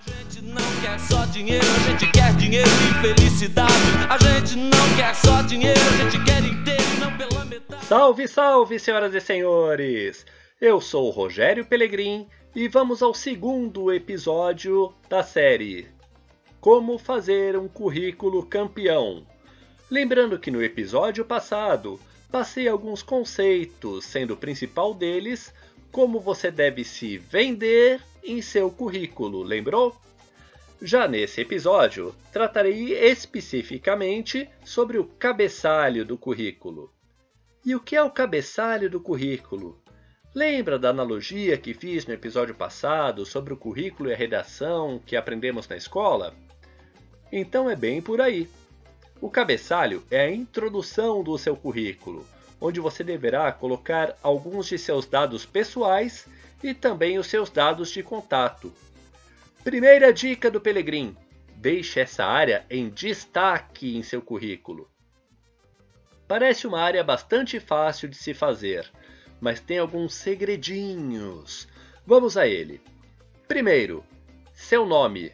A gente não quer só dinheiro, a gente quer dinheiro e felicidade. A gente não quer só dinheiro, a gente quer inteiro e não pela metade. Salve, salve, senhoras e senhores! Eu sou o Rogério Pelegrim e vamos ao segundo episódio da série Como fazer um currículo campeão. Lembrando que no episódio passado passei alguns conceitos, sendo o principal deles como você deve se vender em seu currículo, lembrou? Já nesse episódio, tratarei especificamente sobre o cabeçalho do currículo. E o que é o cabeçalho do currículo? Lembra da analogia que fiz no episódio passado sobre o currículo e a redação que aprendemos na escola? Então é bem por aí. O cabeçalho é a introdução do seu currículo, onde você deverá colocar alguns de seus dados pessoais e também os seus dados de contato. Primeira dica do Pelegrim: deixe essa área em destaque em seu currículo. Parece uma área bastante fácil de se fazer, mas tem alguns segredinhos. Vamos a ele. Primeiro, seu nome.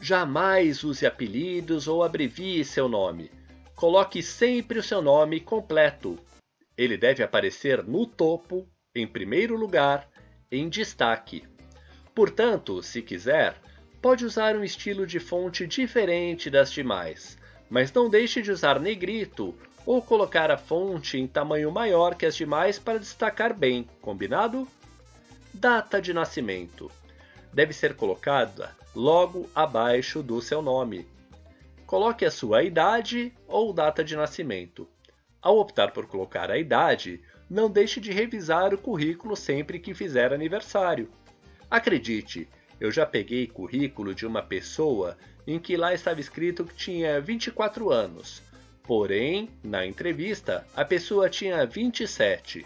Jamais use apelidos ou abrevie seu nome. Coloque sempre o seu nome completo, ele deve aparecer no topo, em primeiro lugar, em destaque. Portanto, se quiser, pode usar um estilo de fonte diferente das demais, mas não deixe de usar negrito ou colocar a fonte em tamanho maior que as demais para destacar bem, combinado? Data de nascimento. Deve ser colocada logo abaixo do seu nome. Coloque a sua idade ou data de nascimento. Ao optar por colocar a idade, não deixe de revisar o currículo sempre que fizer aniversário. Acredite, eu já peguei currículo de uma pessoa em que lá estava escrito que tinha 24 anos, porém, na entrevista, a pessoa tinha 27.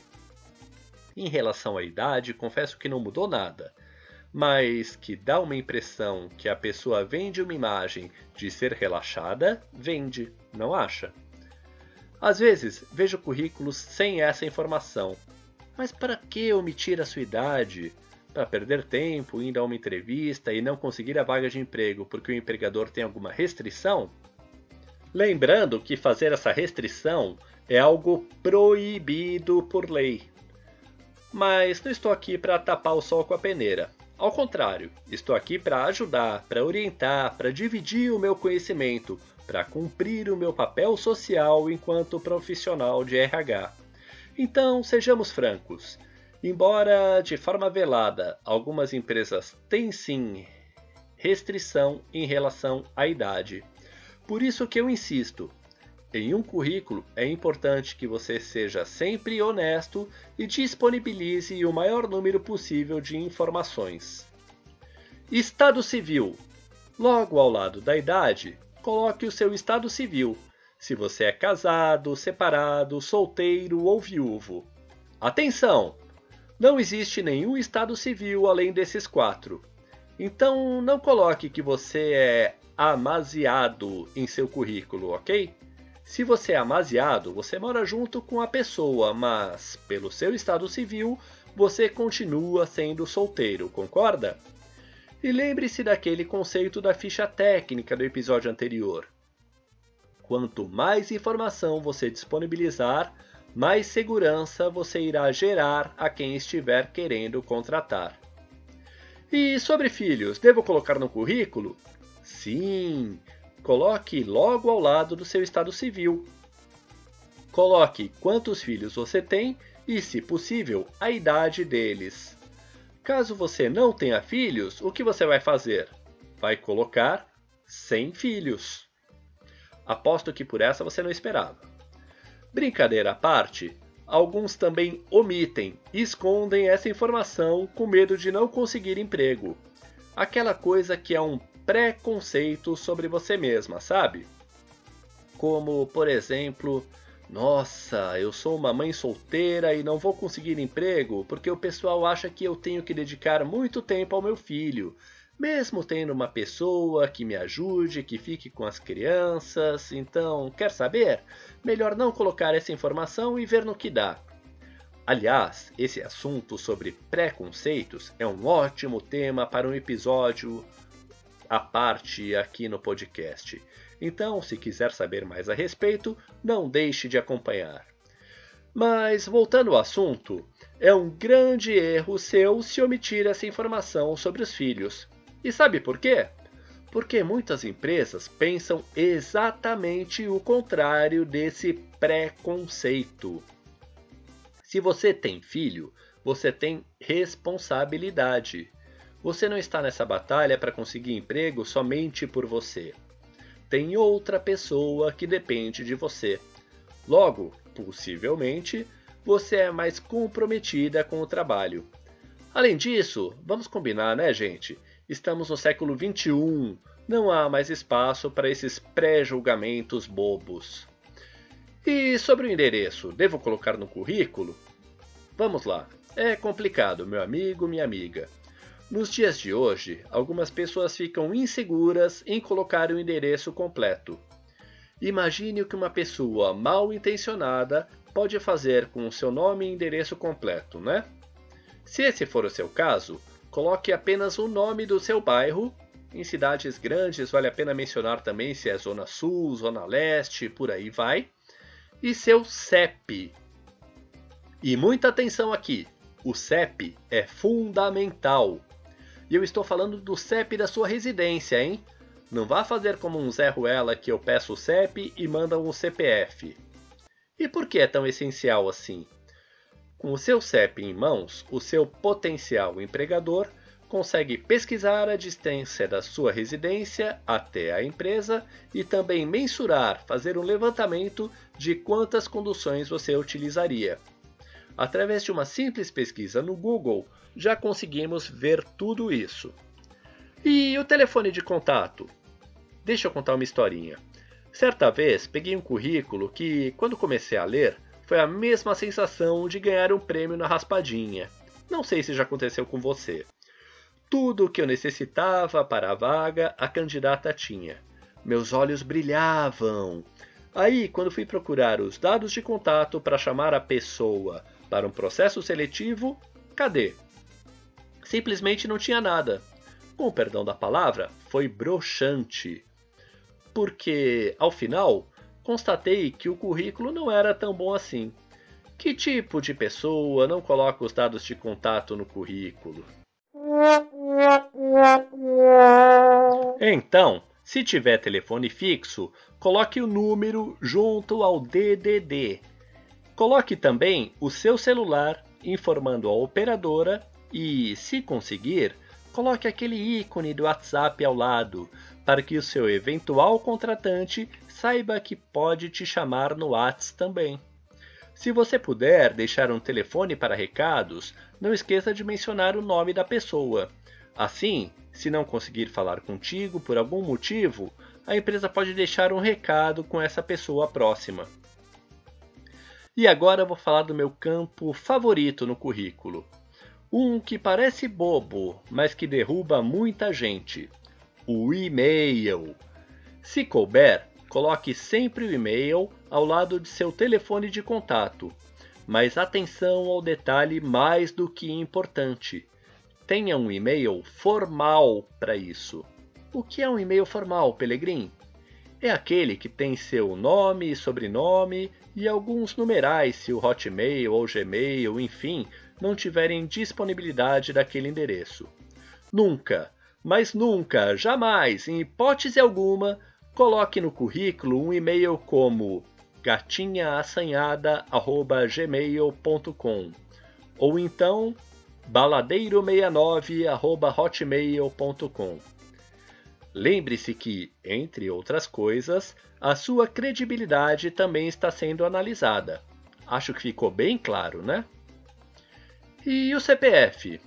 Em relação à idade, confesso que não mudou nada, mas que dá uma impressão que a pessoa vende uma imagem de ser relaxada, vende, não acha? Às vezes, vejo currículos sem essa informação. Mas para que omitir a sua idade? Para perder tempo indo a uma entrevista e não conseguir a vaga de emprego porque o empregador tem alguma restrição? Lembrando que fazer essa restrição é algo proibido por lei. Mas não estou aqui para tapar o sol com a peneira. Ao contrário, estou aqui para ajudar, para orientar, para dividir o meu conhecimento, para cumprir o meu papel social enquanto profissional de RH. Então, sejamos francos. Embora de forma velada, algumas empresas têm sim restrição em relação à idade. Por isso que eu insisto, em um currículo é importante que você seja sempre honesto e disponibilize o maior número possível de informações. Estado civil. Logo ao lado da idade, coloque o seu estado civil, se você é casado, separado, solteiro ou viúvo. Atenção! Não existe nenhum estado civil além desses quatro. Então não coloque que você é amaziado em seu currículo, ok? Se você é amaziado, você mora junto com a pessoa, mas pelo seu estado civil, você continua sendo solteiro, concorda? E lembre-se daquele conceito da ficha técnica do episódio anterior. Quanto mais informação você disponibilizar, mais segurança você irá gerar a quem estiver querendo contratar. E sobre filhos, devo colocar no currículo? Sim, coloque logo ao lado do seu estado civil. Coloque quantos filhos você tem e, se possível, a idade deles. Caso você não tenha filhos, o que você vai fazer? Vai colocar sem filhos. Aposto que por essa você não esperava. Brincadeira à parte, alguns também omitem escondem essa informação com medo de não conseguir emprego. Aquela coisa que é um preconceito sobre você mesma, sabe? Como, por exemplo, nossa, eu sou uma mãe solteira e não vou conseguir emprego porque o pessoal acha que eu tenho que dedicar muito tempo ao meu filho, mesmo tendo uma pessoa que me ajude, que fique com as crianças. Então, quer saber? Melhor não colocar essa informação e ver no que dá. Aliás, esse assunto sobre preconceitos é um ótimo tema para um episódio à parte aqui no podcast. Então, se quiser saber mais a respeito, não deixe de acompanhar. Mas, voltando ao assunto, é um grande erro seu se omitir essa informação sobre os filhos. E sabe por quê? Porque muitas empresas pensam exatamente o contrário desse preconceito. Se você tem filho, você tem responsabilidade. Você não está nessa batalha para conseguir emprego somente por você. Tem outra pessoa que depende de você. Logo, possivelmente, você é mais comprometida com o trabalho. Além disso, vamos combinar, né, gente? Estamos no século 21, não há mais espaço para esses pré-julgamentos bobos. E sobre o endereço, devo colocar no currículo? Vamos lá, é complicado, meu amigo, minha amiga. Nos dias de hoje, algumas pessoas ficam inseguras em colocar o endereço completo. Imagine o que uma pessoa mal intencionada pode fazer com o seu nome e endereço completo, né? Se esse for o seu caso, coloque apenas o nome do seu bairro. Em cidades grandes, vale a pena mencionar também se é Zona Sul, Zona Leste, por aí vai. E seu CEP. E muita atenção aqui: o CEP é fundamental. E eu estou falando do CEP da sua residência, hein? Não vá fazer como um Zé Ruela que eu peço o CEP e manda um CPF. E por que é tão essencial assim? Com o seu CEP em mãos, o seu potencial empregador consegue pesquisar a distância da sua residência até a empresa e também mensurar, fazer um levantamento de quantas conduções você utilizaria. Através de uma simples pesquisa no Google, já conseguimos ver tudo isso. E o telefone de contato? Deixa eu contar uma historinha. Certa vez peguei um currículo que, quando comecei a ler, foi a mesma sensação de ganhar um prêmio na raspadinha. Não sei se já aconteceu com você. Tudo o que eu necessitava para a vaga, a candidata tinha. Meus olhos brilhavam. Aí, quando fui procurar os dados de contato para chamar a pessoa para um processo seletivo, cadê? Simplesmente não tinha nada. Com o perdão da palavra, foi broxante. Porque, ao final, constatei que o currículo não era tão bom assim. Que tipo de pessoa não coloca os dados de contato no currículo? Então, se tiver telefone fixo, coloque o número junto ao DDD. Coloque também o seu celular informando a operadora e, se conseguir, coloque aquele ícone do WhatsApp ao lado para que o seu eventual contratante saiba que pode te chamar no WhatsApp também. Se você puder deixar um telefone para recados, não esqueça de mencionar o nome da pessoa. Assim, se não conseguir falar contigo por algum motivo, a empresa pode deixar um recado com essa pessoa próxima. E agora eu vou falar do meu campo favorito no currículo. Um que parece bobo, mas que derruba muita gente: o e-mail. Se couber, coloque sempre o e-mail ao lado de seu telefone de contato. Mas atenção ao detalhe mais do que importante. Tenha um e-mail formal para isso. O que é um e-mail formal, Pelegrim? É aquele que tem seu nome e sobrenome e alguns numerais se o Hotmail ou Gmail, enfim, não tiverem disponibilidade daquele endereço. Nunca, mas nunca, jamais, em hipótese alguma, coloque no currículo um e-mail como gatinhaassanhada@gmail.com ou então baladeiro69@hotmail.com. Lembre-se que, entre outras coisas, a sua credibilidade também está sendo analisada. Acho que ficou bem claro, né? E o CPF?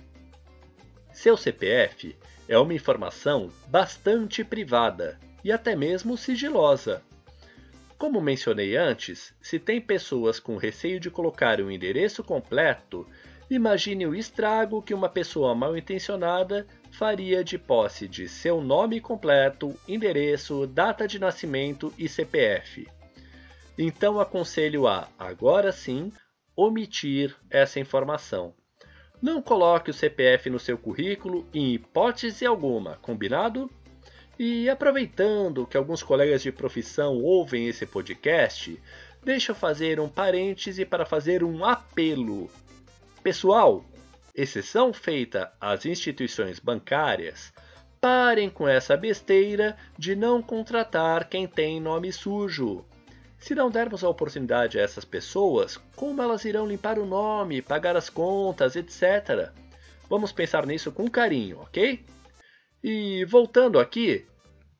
Seu CPF é uma informação bastante privada e até mesmo sigilosa. Como mencionei antes, se tem pessoas com receio de colocar o um endereço completo, imagine o estrago que uma pessoa mal intencionada faria de posse de seu nome completo, endereço, data de nascimento e CPF. Então aconselho a, agora sim, omitir essa informação. Não coloque o CPF no seu currículo em hipótese alguma, combinado? E aproveitando que alguns colegas de profissão ouvem esse podcast, deixa eu fazer um parêntese para fazer um apelo. Pessoal, exceção feita às instituições bancárias, parem com essa besteira de não contratar quem tem nome sujo. Se não dermos a oportunidade a essas pessoas, como elas irão limpar o nome, pagar as contas, etc. Vamos pensar nisso com carinho, ok? E voltando aqui,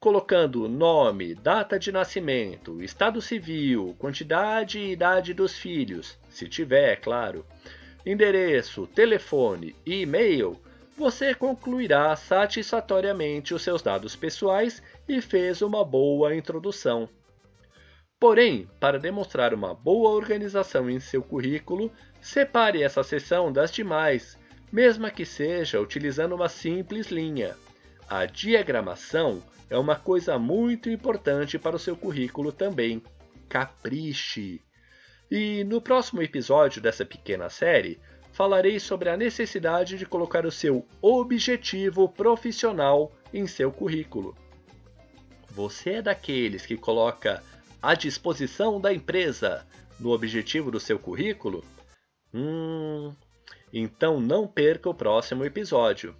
colocando nome, data de nascimento, estado civil, quantidade e idade dos filhos, se tiver, é claro, endereço, telefone e e-mail, você concluirá satisfatoriamente os seus dados pessoais e fez uma boa introdução. Porém, para demonstrar uma boa organização em seu currículo, separe essa seção das demais, mesmo que seja utilizando uma simples linha. A diagramação é uma coisa muito importante para o seu currículo também. Capriche! E no próximo episódio dessa pequena série, falarei sobre a necessidade de colocar o seu objetivo profissional em seu currículo. Você é daqueles que coloca à disposição da empresa no objetivo do seu currículo? Hum, então não perca o próximo episódio.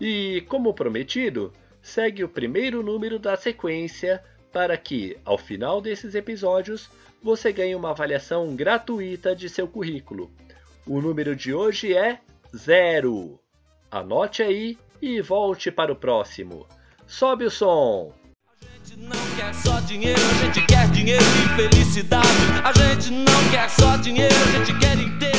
E, como prometido, segue o primeiro número da sequência para que, ao final desses episódios, você ganhe uma avaliação gratuita de seu currículo. O número de hoje é zero. Anote aí e volte para o próximo. Sobe o som! A gente não quer só dinheiro, a gente quer dinheiro e felicidade. A gente não quer só dinheiro, a gente quer inteiro.